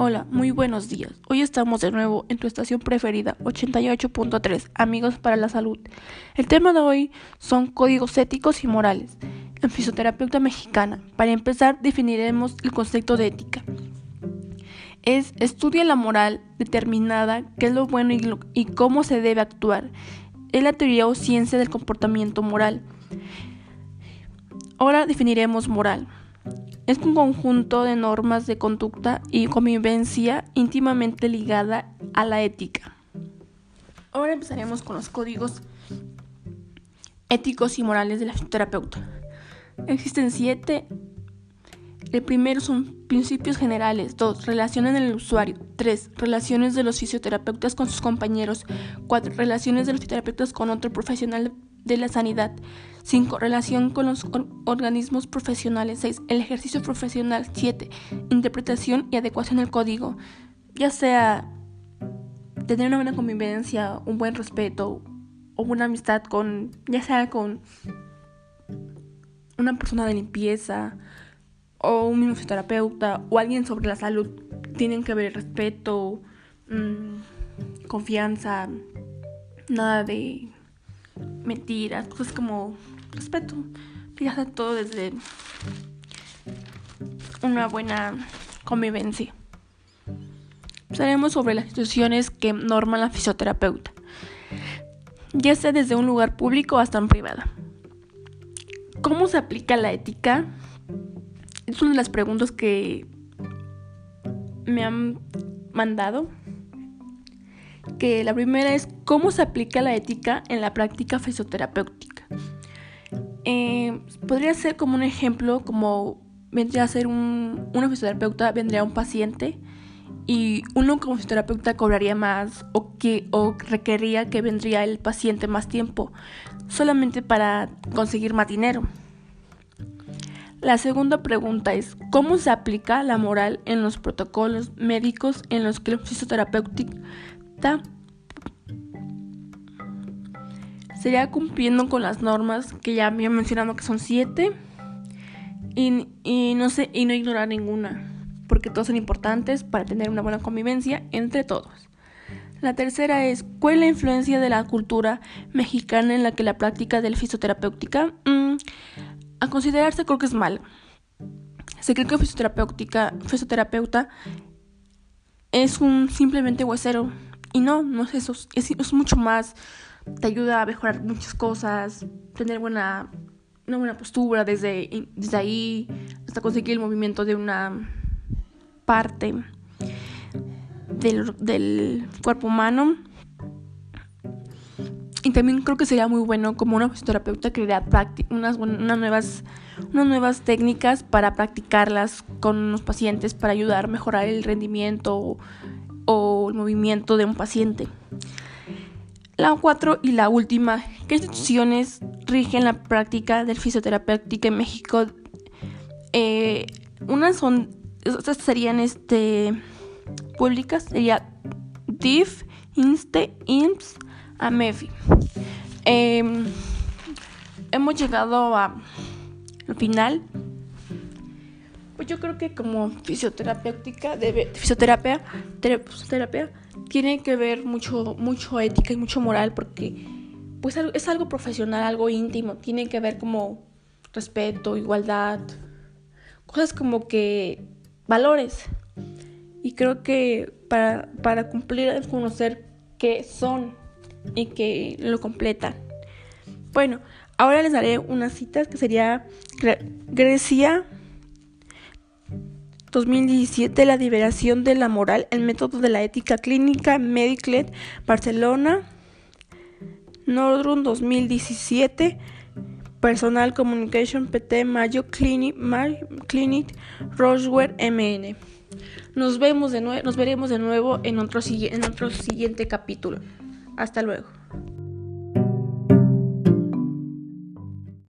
Hola, muy buenos días. Hoy estamos de nuevo en tu estación preferida, 88.3, Amigos para la Salud. El tema de hoy son códigos éticos y morales en fisioterapeuta mexicana. Para empezar, definiremos el concepto de ética. Es estudia la moral determinada, qué es lo bueno y, y cómo se debe actuar. Es la teoría o ciencia del comportamiento moral. Ahora definiremos moral. Es un conjunto de normas de conducta y convivencia íntimamente ligada a la ética. Ahora empezaremos con los códigos éticos y morales de la fisioterapeuta. Existen siete. El primero son principios generales. Dos, relaciones en el usuario. Tres, relaciones de los fisioterapeutas con sus compañeros. Cuatro, relaciones de los fisioterapeutas con otro profesional de la sanidad. 5. Relación con los organismos profesionales. 6. El ejercicio profesional. 7. Interpretación y adecuación del código. Ya sea tener una buena convivencia, un buen respeto o una amistad con, ya sea con una persona de limpieza o un mismo o alguien sobre la salud. Tienen que ver respeto, mmm, confianza, nada de mentiras, cosas como respeto. Fíjate todo desde una buena convivencia. Hablaremos sobre las instituciones que norman la fisioterapeuta, ya sea desde un lugar público hasta en privada. ¿Cómo se aplica la ética? Es una de las preguntas que me han mandado que la primera es cómo se aplica la ética en la práctica fisioterapéutica. Eh, podría ser como un ejemplo, como vendría a ser un, una fisioterapeuta, vendría un paciente y uno como fisioterapeuta cobraría más o, que, o requería que vendría el paciente más tiempo, solamente para conseguir más dinero. La segunda pregunta es, ¿cómo se aplica la moral en los protocolos médicos en los que el fisioterapéutico sería cumpliendo con las normas que ya había mencionado que son siete y, no sé, y no ignorar ninguna, porque todas son importantes para tener una buena convivencia entre todos. La tercera es, ¿cuál es la influencia de la cultura mexicana en la que la práctica del fisioterapéutica? Mm, a considerarse creo que es mal. Se cree que el fisioterapeuta es un simplemente huesero y no, no es eso, es, mucho más. Te ayuda a mejorar muchas cosas, tener buena, una buena postura desde, desde ahí hasta conseguir el movimiento de una parte del, del cuerpo humano. Y también creo que sería muy bueno como una fisioterapeuta crear unas, unas, nuevas, unas nuevas técnicas para practicarlas con los pacientes para ayudar a mejorar el rendimiento o el movimiento de un paciente. La cuatro y la última, ¿qué instituciones rigen la práctica del fisioterapéutica en México? Eh, unas son, estas serían este, públicas, sería DIF, INSTE, IMSS, AMEFI. Em, hemos llegado al final yo creo que como fisioterapéutica, debe, fisioterapia, terapia, tiene que ver mucho, mucho ética y mucho moral porque pues es algo profesional, algo íntimo, tiene que ver como respeto, igualdad, cosas como que valores. Y creo que para, para cumplir es conocer qué son y que lo completan. Bueno, ahora les daré unas citas que sería Grecia 2017 La liberación de la moral, el método de la ética clínica, Mediclet, Barcelona. Nordrum 2017 Personal Communication PT Mayo Clinic, Clinic Roswell MN. Nos vemos de nos veremos de nuevo en otro, en otro siguiente capítulo. Hasta luego.